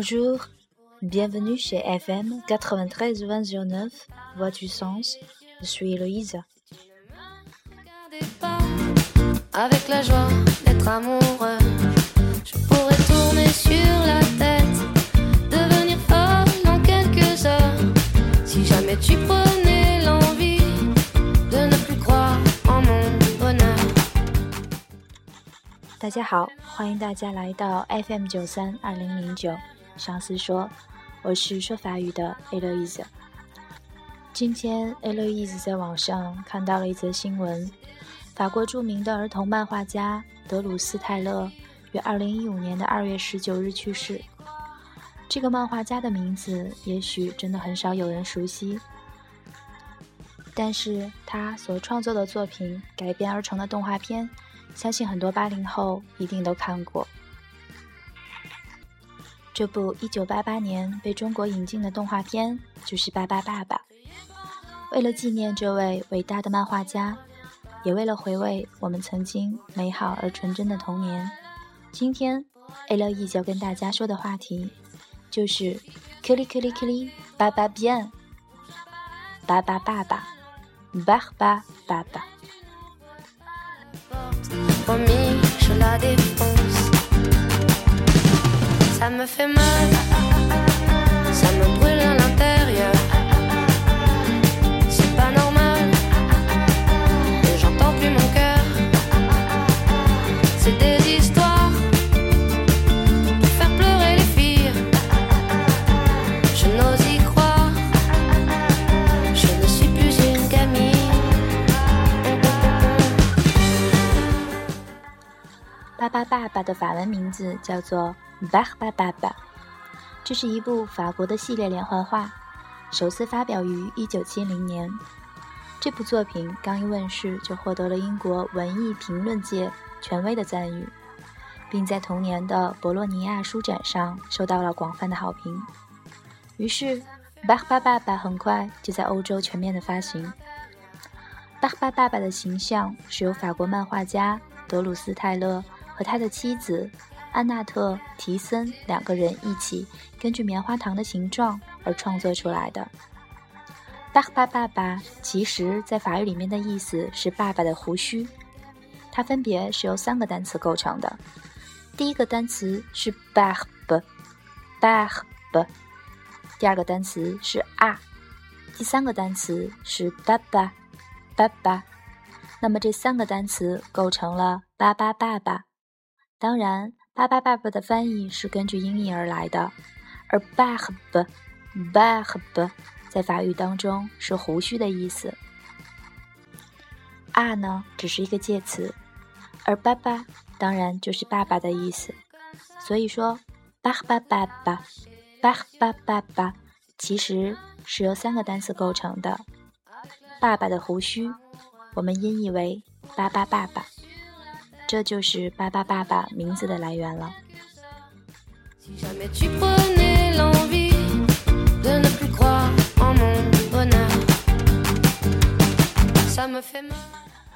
Bonjour, bienvenue chez FM 93-2009, Voix du Sens. Je suis Héloïse. Avec la joie d'être amoureux, je pourrais tourner sur la tête, devenir folle en quelques heures. Si jamais tu prenais l'envie de ne plus croire en mon bonheur. 大家好，欢迎大家来到 FM 九三二零零九 上司说，我是说法语的 Eloise。今天 Eloise 在网上看到了一则新闻，法国著名的儿童漫画家德鲁斯泰勒于二零一五年的二月十九日去世。这个漫画家的名字也许真的很少有人熟悉，但是他所创作的作品改编而成的动画片。相信很多八零后一定都看过这部一九八八年被中国引进的动画片，就是《巴巴爸爸》。为了纪念这位伟大的漫画家，也为了回味我们曾经美好而纯真的童年，今天 A 乐 E 要跟大家说的话题就是“ k i l i k i l i k i l i 巴巴变，巴巴爸爸，巴巴爸爸。Ça me fait mal, 巴爸爸的法文名字叫做《巴巴爸爸》，这是一部法国的系列连环画，首次发表于1970年。这部作品刚一问世就获得了英国文艺评论界权威的赞誉，并在同年的博洛尼亚书展上受到了广泛的好评。于是，《巴巴爸爸》很快就在欧洲全面的发行。巴巴爸爸的形象是由法国漫画家德鲁斯泰勒。和他的妻子安娜特·提森两个人一起根据棉花糖的形状而创作出来的。巴巴爸爸其实在法语里面的意思是爸爸的胡须，它分别是由三个单词构成的。第一个单词是 barbe，barbe；第二个单词是啊第三个单词是爸爸，爸爸。那么这三个单词构成了巴巴爸爸。当然，巴巴爸爸的翻译是根据音译而来的，而 barbe，barbe 在法语当中是胡须的意思。啊呢，只是一个介词，而爸爸当然就是爸爸的意思。所以说，巴巴爸爸，巴巴爸爸其实是由三个单词构成的。爸爸的胡须，我们音译为巴巴爸爸。这就是巴巴爸爸名字的来源了。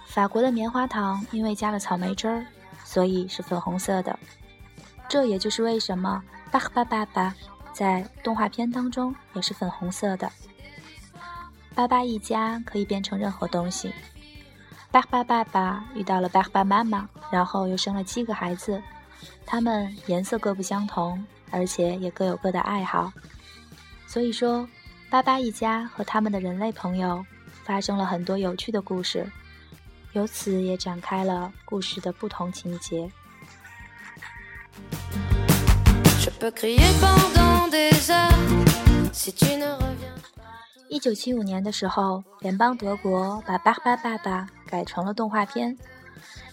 法国的棉花糖因为加了草莓汁儿，所以是粉红色的。这也就是为什么巴巴爸爸在动画片当中也是粉红色的。巴巴一家可以变成任何东西。巴巴爸爸遇到了巴巴妈妈，然后又生了七个孩子，他们颜色各不相同，而且也各有各的爱好。所以说，巴巴一家和他们的人类朋友发生了很多有趣的故事，由此也展开了故事的不同情节。一九七五年的时候，联邦德国把巴巴爸爸改成了动画片。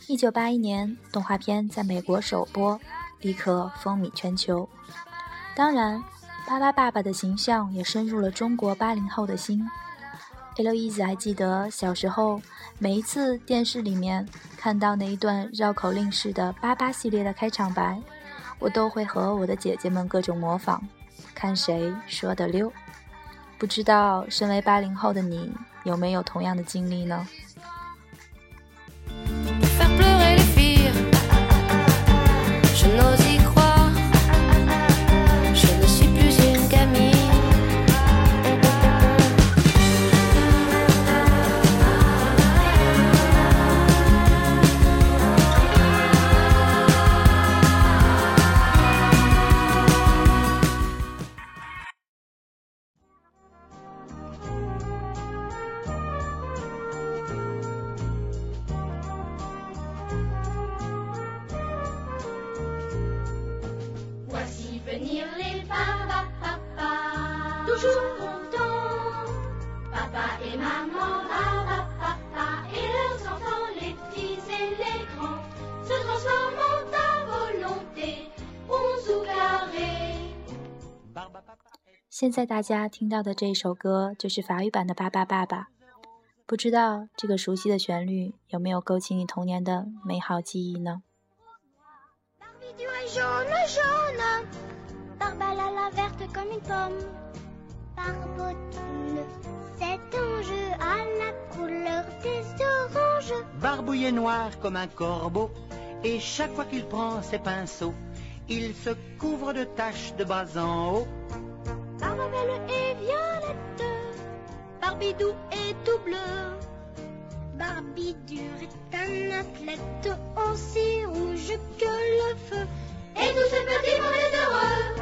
一九八一年，动画片在美国首播，立刻风靡全球。当然，巴巴爸爸的形象也深入了中国八零后的心。Elise 还记得小时候，每一次电视里面看到那一段绕口令式的巴巴系列的开场白，我都会和我的姐姐们各种模仿，看谁说的溜。不知道身为八零后的你有没有同样的经历呢？现在大家听到的这首歌就是法语版的《巴巴爸爸》，不知道这个熟悉的旋律有没有勾起你童年的美好记忆呢？Barbie jaune jaune, Barbalala verte comme une pomme. Barbotine, cet ange à la couleur des oranges. Barbu et noir comme un corbeau, et chaque fois qu'il prend ses pinceaux, il se couvre de taches de bas en haut. Barbabelle et violette, Barbidou est tout bleu. Barbie dur est un athlète aussi rouge que le feu. Et tous ces petits monde est heureux.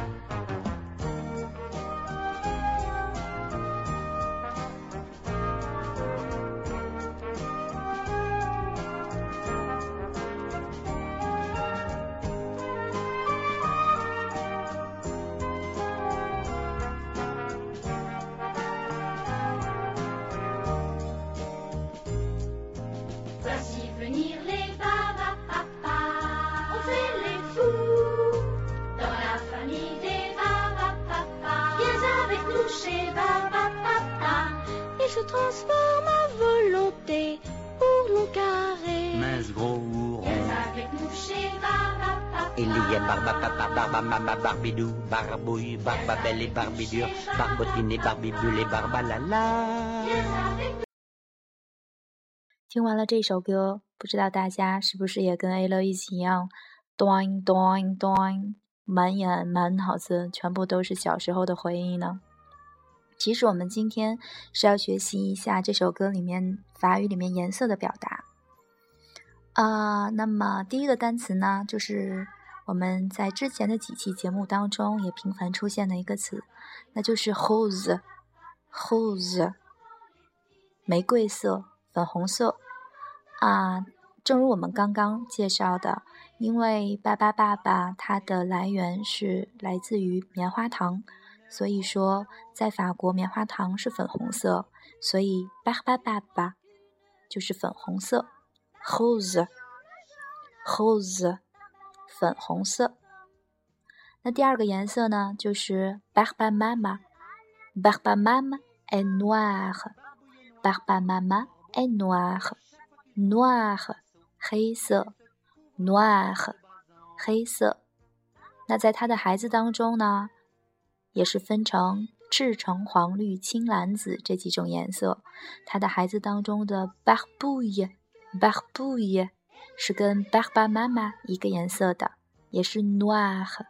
Transforme à volonté pour long carré. Mince gros ou rond. Viens avec nous chez papa papa. Il y a barba papa, barba mama, barbidou, barbouille, barbabelle et barbidure, barbotine et barbibule et barbalala. Viens avec nous. 听完了这首歌，不知道大家是不是也跟 A 乐一起一样，doing doing doing，满眼满脑子全部都是小时候的回忆呢？其实我们今天是要学习一下这首歌里面法语里面颜色的表达。啊、那么第一个单词呢，就是我们在之前的几期节目当中也频繁出现的一个词，那就是 rose，rose，玫瑰色。粉红色啊，正如我们刚刚介绍的，因为巴巴爸爸它的来源是来自于棉花糖，所以说在法国棉花糖是粉红色，所以巴巴爸爸就是粉红色，rose，rose，粉红色。那第二个颜色呢，就是巴巴妈妈，巴巴妈妈 est noir，巴巴妈妈。est noir，noir 黑色，noir 黑色。那在它的孩子当中呢，也是分成赤橙黄绿青蓝紫这几种颜色。它的孩子当中的 barbouille，barbouille 是跟 barba 妈妈一个颜色的，也是 noir，noir。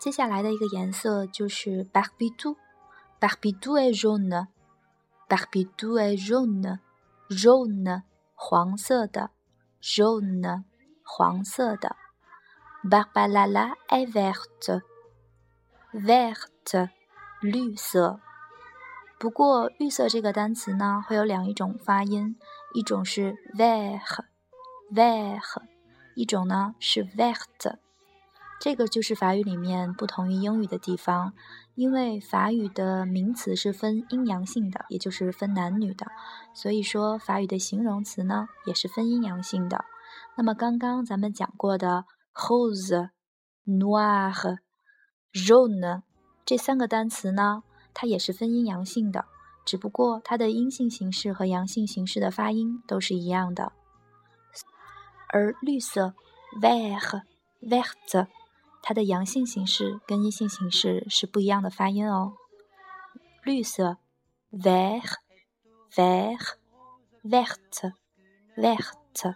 接下来的一个颜色就是 barbidou，barbidou est jaune Barbidou est jaune，jaune 黄色的，jaune 黄色的，barbalala est verte，verte 绿色。不过绿色这个单词呢，会有两一种发音，一种是 vert，vert，一种呢是 verte。这个就是法语里面不同于英语的地方，因为法语的名词是分阴阳性的，也就是分男女的，所以说法语的形容词呢也是分阴阳性的。那么刚刚咱们讲过的 rose、noir、jaune 这三个单词呢，它也是分阴阳性的，只不过它的阴性形式和阳性形式的发音都是一样的。而绿色 vert、vert。它的阳性形式跟阴性形式是不一样的发音哦。绿色，vert，vert，verte，verte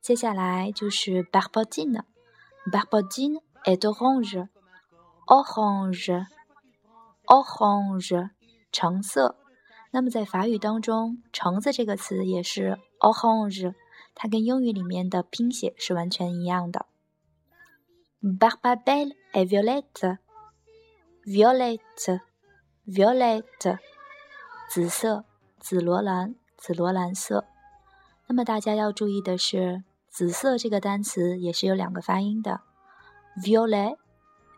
接下来就是 barbotine，barbotine est orange。orange，orange，橙色。那么在法语当中，橙子这个词也是 orange，它跟英语里面的拼写是完全一样的。Barbabelle et violette，violette，violette，紫色，紫罗兰，紫罗兰色。那么大家要注意的是，紫色这个单词也是有两个发音的：violet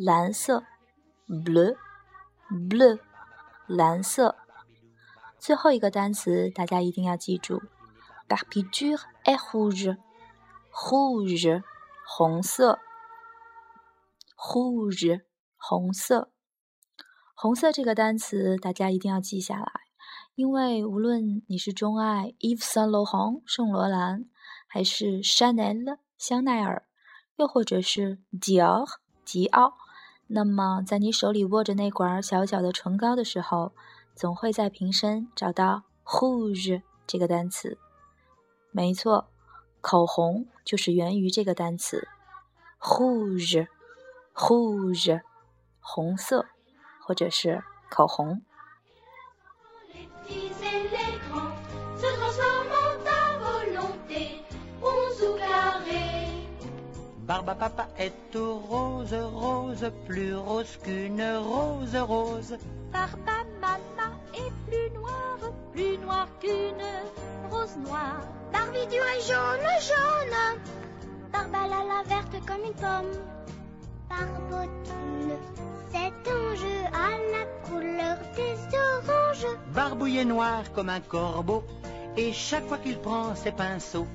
蓝色，blue，blue，蓝色。最后一个单词大家一定要记住，Barbidure est rouge, rouge，红色，rouge，红色。红色这个单词大家一定要记下来，因为无论你是钟爱 Yves Saint Laurent 圣罗兰，还是 Chanel。香奈儿，又或者是 Dior 迪奥，那么在你手里握着那管小小的唇膏的时候，总会在瓶身找到 rouge 这个单词。没错，口红就是源于这个单词 rouge，rouge，红色，或者是口红。Barba papa est tout rose, rose, plus rose qu'une rose, rose. Barba maman est plus noire, plus noire qu'une rose noire. Barbidou est jaune, jaune. La verte comme une pomme. Barbotine, cet ange à la couleur des oranges? Barbouille noir comme un corbeau, et chaque fois qu'il prend ses pinceaux,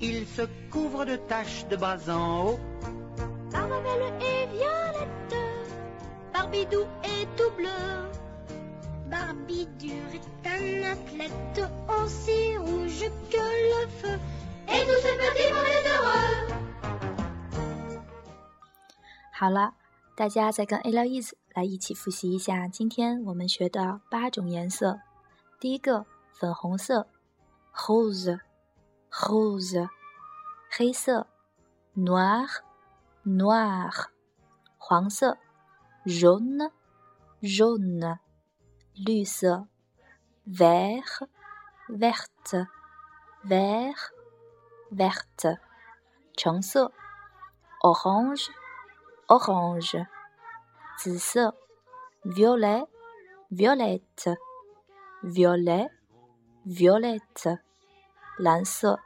il se couvre de taches de bas en haut. Barbabelle est violette, Barbidou est tout bleu. Barbidure est un athlète aussi rouge que le feu. Et tous ces petits mollets heureux. 好了，大家再跟 Eloise 来一起复习一下今天我们学的八种颜色。第一个，粉红色，rose。 rose，黑色；noir，noir，黄色；jaune，jaune，绿色；vert，verte，vert，vert，橙色；orange，orange，紫色；violet，violet，violet，violet。蓝色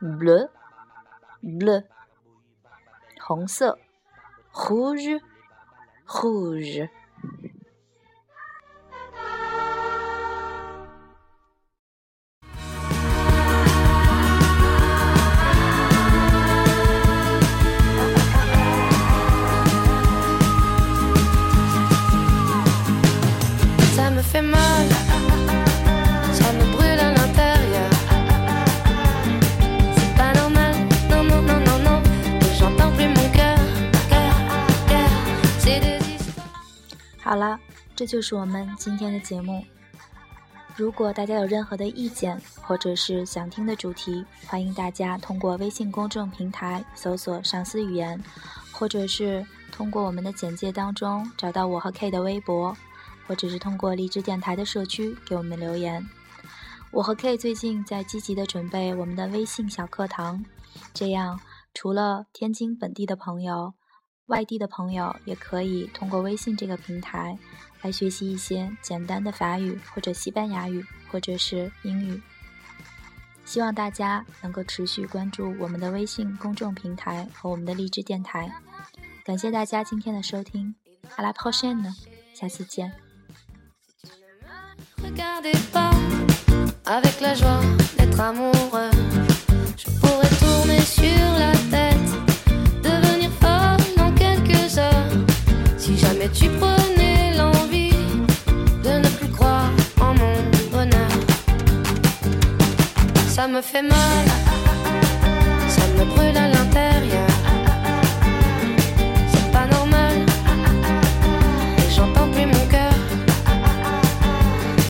，ble，ble，红色，rouge rouge。这就是我们今天的节目。如果大家有任何的意见，或者是想听的主题，欢迎大家通过微信公众平台搜索“上司语言”，或者是通过我们的简介当中找到我和 K 的微博，或者是通过荔枝电台的社区给我们留言。我和 K 最近在积极的准备我们的微信小课堂，这样除了天津本地的朋友。外地的朋友也可以通过微信这个平台来学习一些简单的法语或者西班牙语或者是英语。希望大家能够持续关注我们的微信公众平台和我们的励志电台。感谢大家今天的收听，阿拉抛线呢，下次见。tu prenais l'envie de ne plus croire en mon Tu prenais l'envie de ne plus croire en mon bonheur. Ça me fait mal, ça me brûle à l'intérieur.